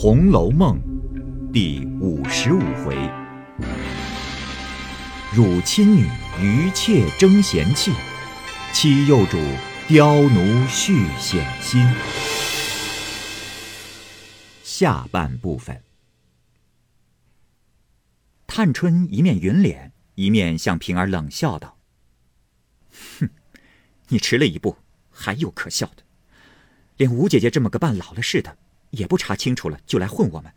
红楼梦》第五十五回：辱亲女余妾争贤气，欺幼主刁奴续险心。下半部分，探春一面云脸，一面向平儿冷笑道：“哼，你迟了一步，还有可笑的。连吴姐姐这么个半老了似的。”也不查清楚了就来混我们，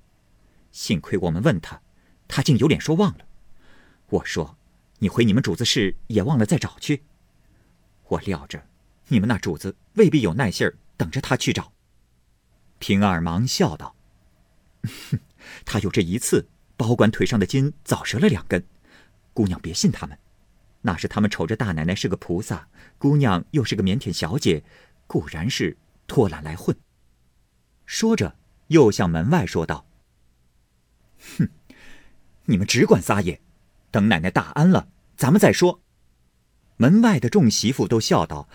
幸亏我们问他，他竟有脸说忘了。我说：“你回你们主子室也忘了再找去。”我料着你们那主子未必有耐性等着他去找。平儿忙笑道：“，他有这一次，保管腿上的筋早折了两根。姑娘别信他们，那是他们瞅着大奶奶是个菩萨，姑娘又是个腼腆小姐，固然是拖懒来混。”说着，又向门外说道：“哼，你们只管撒野，等奶奶大安了，咱们再说。”门外的众媳妇都笑道：“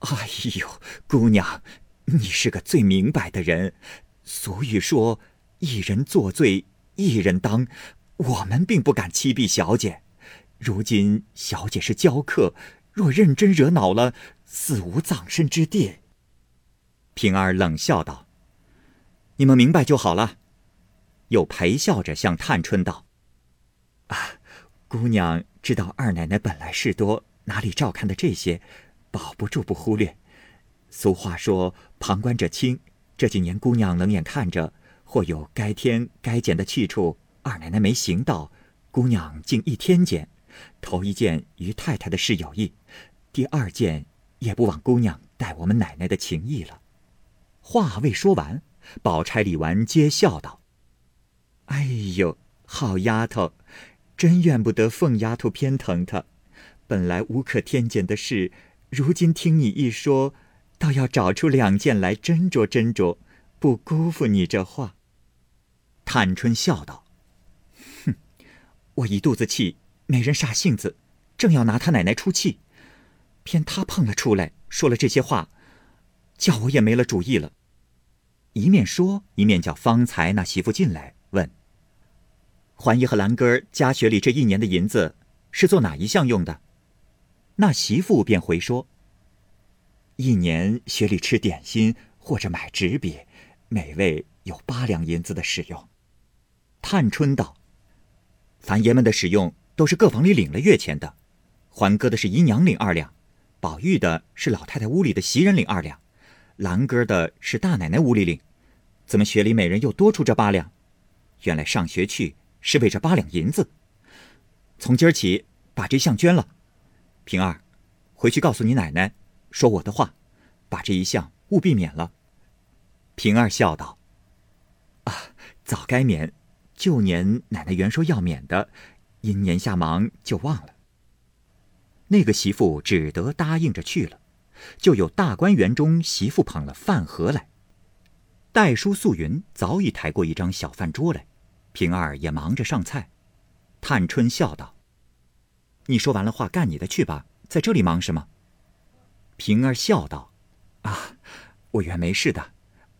哎呦，姑娘，你是个最明白的人。俗语说，一人作罪，一人当。我们并不敢欺避小姐。如今小姐是娇客，若认真惹恼了，死无葬身之地。”平儿冷笑道。你们明白就好了，又陪笑着向探春道：“啊，姑娘知道二奶奶本来事多，哪里照看的这些，保不住不忽略。俗话说旁观者清，这几年姑娘冷眼看着，或有该添该减的去处，二奶奶没行到，姑娘竟一天减。头一件与太太的事有意，第二件也不枉姑娘待我们奶奶的情谊了。”话未说完。宝钗、李纨皆笑道：“哎呦，好丫头，真怨不得凤丫头偏疼她。本来无可添减的事，如今听你一说，倒要找出两件来斟酌斟酌，不辜负你这话。”探春笑道：“哼，我一肚子气，没人煞性子，正要拿他奶奶出气，偏他碰了出来，说了这些话，叫我也没了主意了。”一面说，一面叫方才那媳妇进来问：“环姨和兰哥家学里这一年的银子是做哪一项用的？”那媳妇便回说：“一年学里吃点心或者买纸笔，每位有八两银子的使用。”探春道：“凡爷们的使用都是各房里领了月钱的，环哥的是姨娘领二两，宝玉的是老太太屋里的袭人领二两，兰哥的是大奶奶屋里领。”怎么学里每人又多出这八两？原来上学去是为这八两银子。从今儿起把这项捐了。平儿，回去告诉你奶奶，说我的话，把这一项务必免了。平儿笑道：“啊，早该免。旧年奶奶原说要免的，因年下忙就忘了。”那个媳妇只得答应着去了。就有大观园中媳妇捧了饭盒来。代书素云早已抬过一张小饭桌来，平儿也忙着上菜。探春笑道：“你说完了话，干你的去吧，在这里忙什么？”平儿笑道：“啊，我原没事的。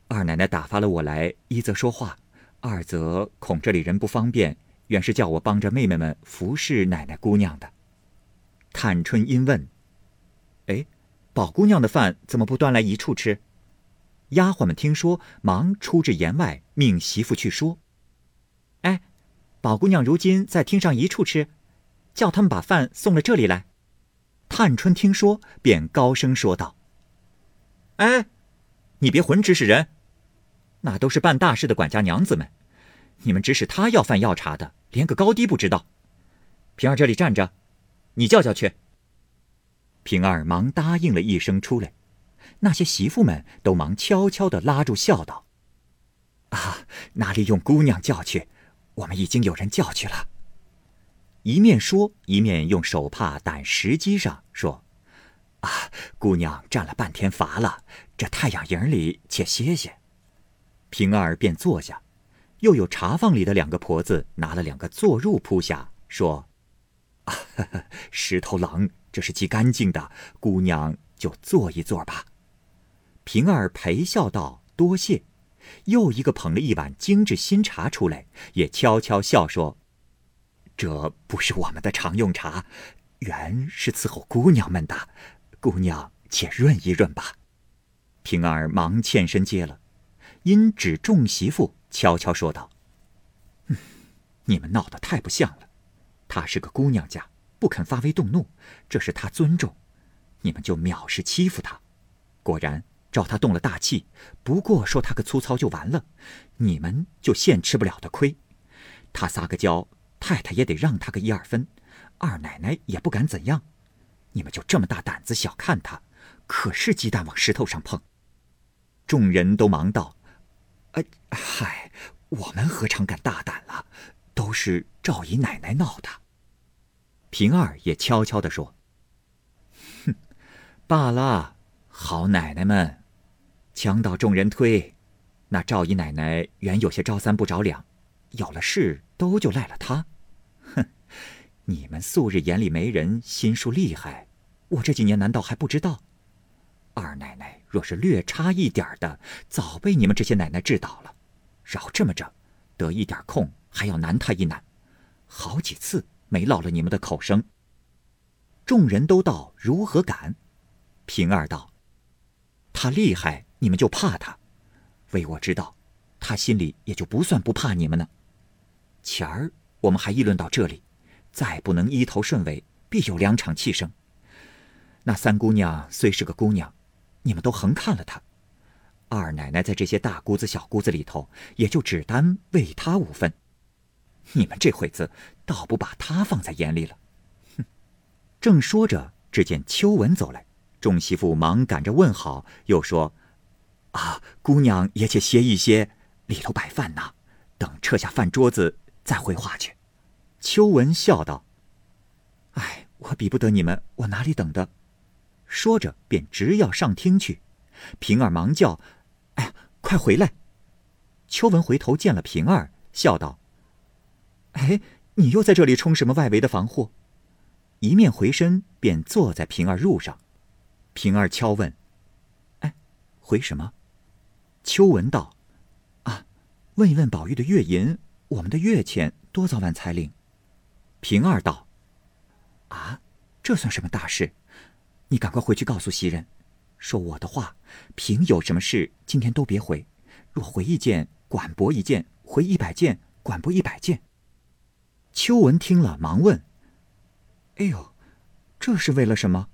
二奶奶打发了我来，一则说话，二则恐这里人不方便，原是叫我帮着妹妹们服侍奶奶姑娘的。”探春因问：“哎，宝姑娘的饭怎么不端来一处吃？”丫鬟们听说，忙出至檐外，命媳妇去说：“哎，宝姑娘如今在厅上一处吃，叫他们把饭送了这里来。”探春听说，便高声说道：“哎，你别混指使人，那都是办大事的管家娘子们，你们指使他要饭要茶的，连个高低不知道。平儿这里站着，你叫叫去。”平儿忙答应了一声，出来。那些媳妇们都忙悄悄地拉住，笑道：“啊，哪里用姑娘叫去？我们已经有人叫去了。”一面说，一面用手帕掸石机上，说：“啊，姑娘站了半天乏了，这太阳营里且歇歇。”平儿便坐下，又有茶坊里的两个婆子拿了两个坐褥铺下，说：“啊，石头冷，这是极干净的，姑娘就坐一坐吧。”平儿陪笑道：“多谢。”又一个捧了一碗精致新茶出来，也悄悄笑说：“这不是我们的常用茶，原是伺候姑娘们的。姑娘且润一润吧。”平儿忙欠身接了，因指众媳妇悄悄说道：“嗯，你们闹得太不像了。她是个姑娘家，不肯发威动怒，这是她尊重，你们就藐视欺负她。果然。”照他动了大气，不过说他个粗糙就完了，你们就现吃不了的亏。他撒个娇，太太也得让他个一二分，二奶奶也不敢怎样。你们就这么大胆子小看他，可是鸡蛋往石头上碰。众人都忙道：“哎，嗨，我们何尝敢大胆了？都是赵姨奶奶闹的。”平儿也悄悄地说：“哼，罢了，好奶奶们。”墙倒众人推，那赵姨奶奶原有些招三不着两，有了事都就赖了她。哼，你们素日眼里没人，心术厉害，我这几年难道还不知道？二奶奶若是略差一点的，早被你们这些奶奶治倒了。饶这么着，得一点空还要难她一难，好几次没落了你们的口声。众人都道如何敢？平儿道：“他厉害。”你们就怕他，为我知道，他心里也就不算不怕你们呢。前儿我们还议论到这里，再不能一头顺尾，必有两场气生。那三姑娘虽是个姑娘，你们都横看了她。二奶奶在这些大姑子、小姑子里头，也就只单为她五分。你们这会子倒不把她放在眼里了。哼！正说着，只见秋文走来，众媳妇忙赶着问好，又说。啊，姑娘也且歇一歇，里头摆饭呢，等撤下饭桌子再回话去。秋文笑道：“哎，我比不得你们，我哪里等的？”说着便直要上厅去。平儿忙叫：“哎呀，快回来！”秋文回头见了平儿，笑道：“哎，你又在这里充什么外围的防护？”一面回身便坐在平儿褥上。平儿悄问：“哎，回什么？”秋文道：“啊，问一问宝玉的月银，我们的月钱多早晚才领？”平儿道：“啊，这算什么大事？你赶快回去告诉袭人，说我的话，平有什么事，今天都别回。若回一件，管驳一件；回一百件，管驳一百件。”秋文听了，忙问：“哎呦，这是为了什么？”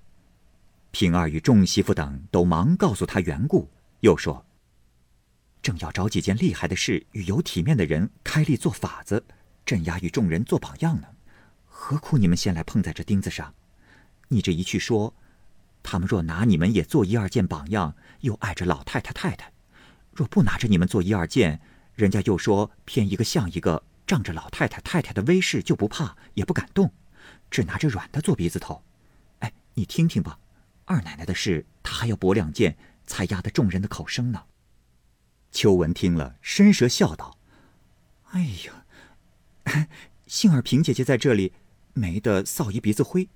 平儿与众媳妇等都忙告诉他缘故，又说。正要找几件厉害的事与有体面的人开立做法子，镇压与众人做榜样呢，何苦你们先来碰在这钉子上？你这一去说，他们若拿你们也做一二件榜样，又碍着老太太太太；若不拿着你们做一二件，人家又说偏一个像一个，仗着老太太太太的威势就不怕也不敢动，只拿着软的做鼻子头。哎，你听听吧，二奶奶的事，她还要驳两件，才压得众人的口声呢。秋文听了，伸舌笑道：“哎呀，幸而平姐姐在这里，没得臊一鼻子灰。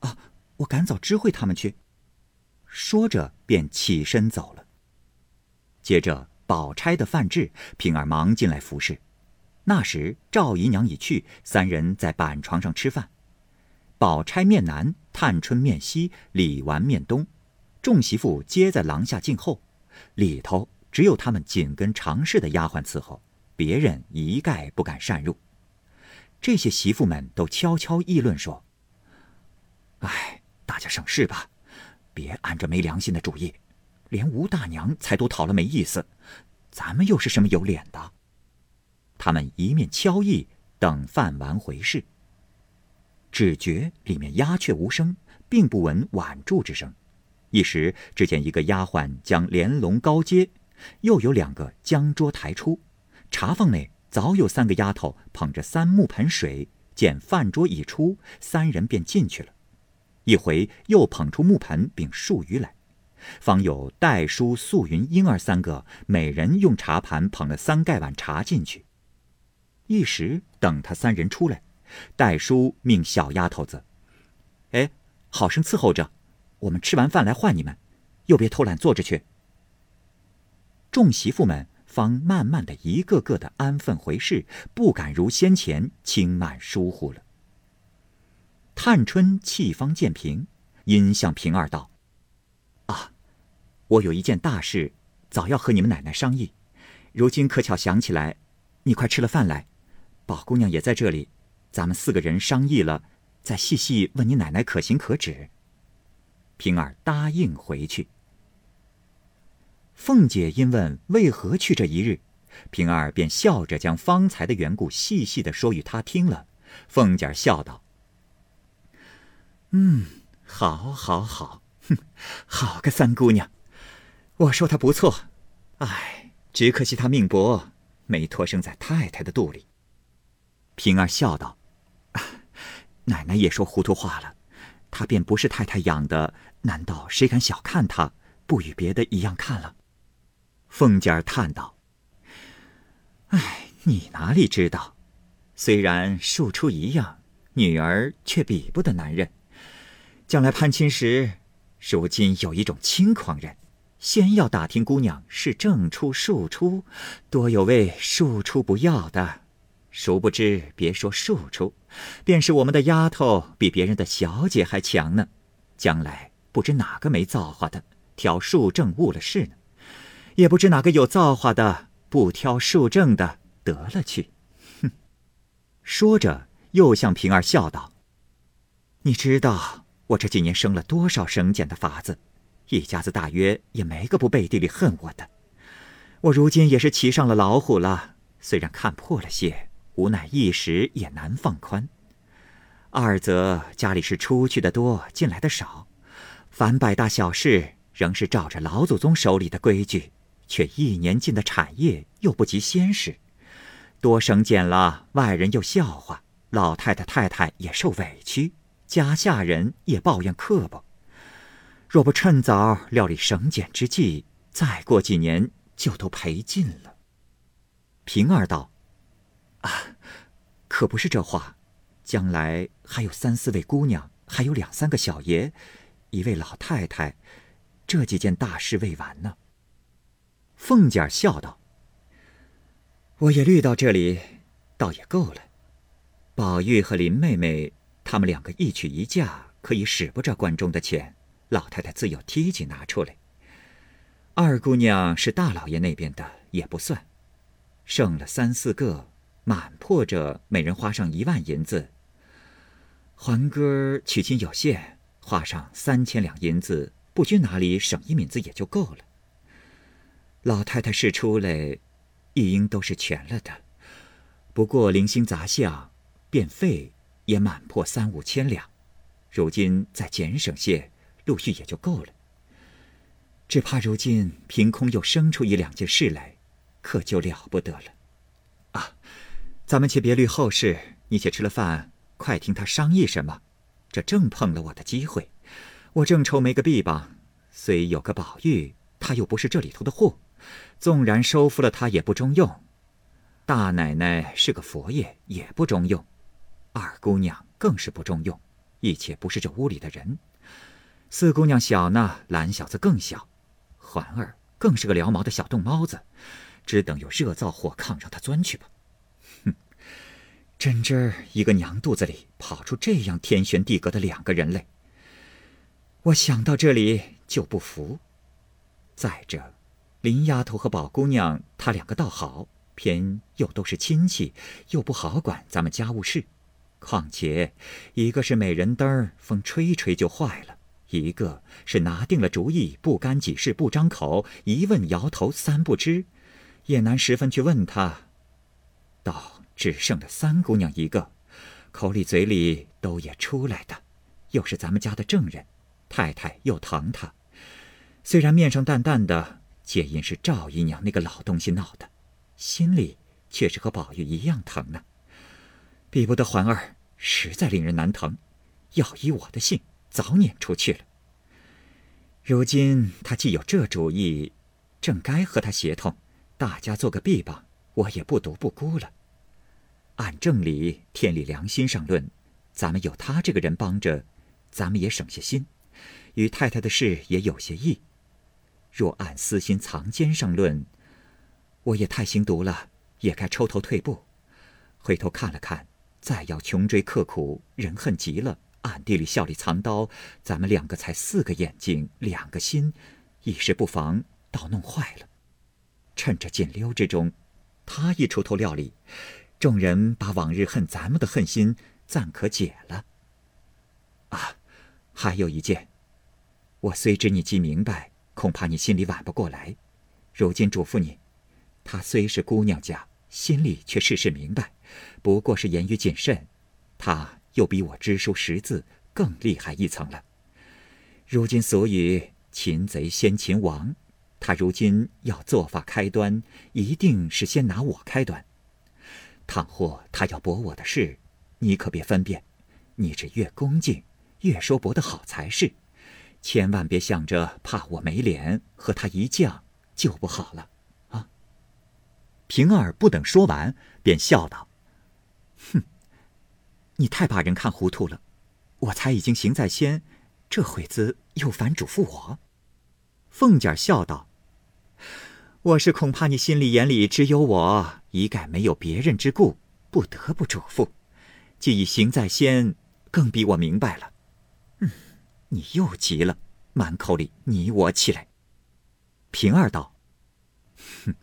啊，我赶早知会他们去。”说着，便起身走了。接着，宝钗的饭至，平儿忙进来服侍。那时赵姨娘已去，三人在板床上吃饭。宝钗面南，探春面西，李纨面东，众媳妇皆在廊下静候。里头。只有他们紧跟常侍的丫鬟伺候，别人一概不敢擅入。这些媳妇们都悄悄议论说：“哎，大家省事吧，别按着没良心的主意。连吴大娘才都讨了没意思，咱们又是什么有脸的？”他们一面悄议，等饭完回事。只觉里面鸦雀无声，并不闻挽住之声。一时只见一个丫鬟将帘笼高揭。又有两个将桌抬出，茶房内早有三个丫头捧着三木盆水，见饭桌已出，三人便进去了。一回又捧出木盆并数鱼来，方有黛叔、素云、英儿三个，每人用茶盘捧了三盖碗茶进去。一时等他三人出来，戴叔命小丫头子：“哎，好生伺候着，我们吃完饭来唤你们，又别偷懒坐着去。”众媳妇们方慢慢的一个个的安分回事，不敢如先前轻慢疏忽了。探春气方渐平，因向平儿道：“啊，我有一件大事，早要和你们奶奶商议，如今可巧想起来，你快吃了饭来，宝姑娘也在这里，咱们四个人商议了，再细细问你奶奶可行可止。”平儿答应回去。凤姐因问为何去这一日，平儿便笑着将方才的缘故细细的说与她听了。凤姐笑道：“嗯，好，好，好，哼，好个三姑娘，我说她不错，唉，只可惜她命薄，没托生在太太的肚里。”平儿笑道：“奶奶也说糊涂话了，她便不是太太养的，难道谁敢小看她，不与别的一样看了？”凤姐儿叹道：“哎，你哪里知道？虽然庶出一样，女儿却比不得男人。将来攀亲时，如今有一种轻狂人，先要打听姑娘是正出庶出，多有位庶出不要的。殊不知，别说庶出，便是我们的丫头，比别人的小姐还强呢。将来不知哪个没造化的，挑庶正误了事呢。”也不知哪个有造化的，不挑庶正的得了去。哼！说着，又向平儿笑道：“你知道我这几年生了多少省俭的法子，一家子大约也没个不背地里恨我的。我如今也是骑上了老虎了，虽然看破了些，无奈一时也难放宽。二则家里是出去的多，进来的少，凡百大小事，仍是照着老祖宗手里的规矩。”却一年进的产业又不及先时，多省俭了，外人又笑话，老太太太太也受委屈，家下人也抱怨刻薄。若不趁早料理省俭之计，再过几年就都赔尽了。平儿道：“啊，可不是这话，将来还有三四位姑娘，还有两三个小爷，一位老太太，这几件大事未完呢。”凤姐笑道：“我也虑到这里，倒也够了。宝玉和林妹妹他们两个一娶一嫁，可以使不着关中的钱，老太太自有梯级拿出来。二姑娘是大老爷那边的，也不算。剩了三四个，满破着每人花上一万银子。环哥娶亲有限，花上三千两银子，不拘哪里省一敏子也就够了。”老太太是出来，一应都是全了的。不过零星杂项，变费也满破三五千两。如今再减省些，陆续也就够了。只怕如今凭空又生出一两件事来，可就了不得了。啊，咱们且别虑后事，你且吃了饭，快听他商议什么。这正碰了我的机会，我正愁没个臂膀，虽有个宝玉，他又不是这里头的货。纵然收服了他也不中用，大奶奶是个佛爷也不中用，二姑娘更是不中用，一切不是这屋里的人。四姑娘小呢，懒小子更小，环儿更是个撩毛的小冻猫子，只等有热灶火炕让他钻去吧。真真儿一个娘肚子里跑出这样天旋地隔的两个人类，我想到这里就不服。再者。林丫头和宝姑娘，她两个倒好，偏又都是亲戚，又不好管咱们家务事。况且，一个是美人灯，风吹吹就坏了；一个是拿定了主意，不干己事不张口，一问摇头三不知，也难十分去问他。倒只剩了三姑娘一个，口里嘴里都也出来的，又是咱们家的证人，太太又疼她，虽然面上淡淡的。皆因是赵姨娘那个老东西闹的，心里却是和宝玉一样疼呢。比不得环儿，实在令人难疼。要依我的性，早撵出去了。如今他既有这主意，正该和他协同，大家做个臂膀，我也不独不孤了。按正理、天理、良心上论，咱们有他这个人帮着，咱们也省些心，与太太的事也有些益。若按私心藏奸上论，我也太心毒了，也该抽头退步。回头看了看，再要穷追刻苦，人恨极了。暗地里笑里藏刀，咱们两个才四个眼睛，两个心，一时不防，倒弄坏了。趁着紧溜之中，他一出头料理，众人把往日恨咱们的恨心暂可解了。啊，还有一件，我虽知你既明白，恐怕你心里挽不过来。如今嘱咐你，她虽是姑娘家，心里却事事明白，不过是言语谨慎。她。又比我知书识字更厉害一层了。如今所以擒贼先擒王，她如今要做法开端，一定是先拿我开端。倘或他要驳我的事，你可别分辨，你这越恭敬，越说驳的好才是。千万别想着怕我没脸和他一犟就不好了啊！平儿不等说完，便笑道：“哼。”你太把人看糊涂了，我才已经行在先，这会子又反嘱咐我。凤姐笑道：“我是恐怕你心里眼里只有我，一概没有别人之故，不得不嘱咐。既已行在先，更比我明白了。嗯，你又急了，满口里你我起来。”平儿道：“哼，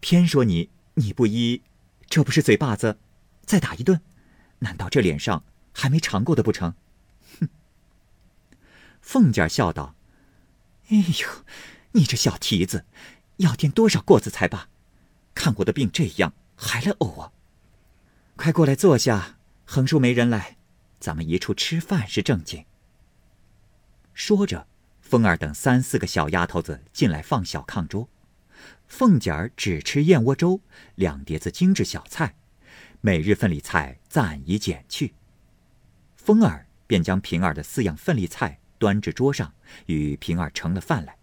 偏说你你不依，这不是嘴巴子，再打一顿。”难道这脸上还没尝过的不成？哼！凤姐笑道：“哎呦，你这小蹄子，要垫多少过子才罢？看我的病这样，还来呕啊！快过来坐下，横竖没人来，咱们一处吃饭是正经。”说着，凤儿等三四个小丫头子进来放小炕桌，凤姐儿只吃燕窝粥，两碟子精致小菜。每日份里菜暂已减去，风儿便将平儿的四样份里菜端至桌上，与平儿盛了饭来。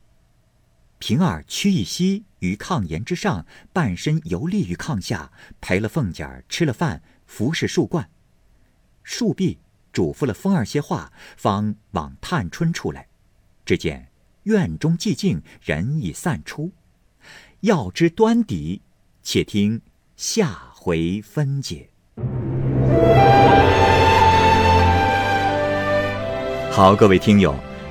平儿屈一膝于炕沿之上，半身游立于炕下，陪了凤姐儿吃了饭，服侍树冠。树毕，嘱咐了风儿些话，方往探春处来。只见院中寂静，人已散出。要知端底，且听下。回分解。好，各位听友，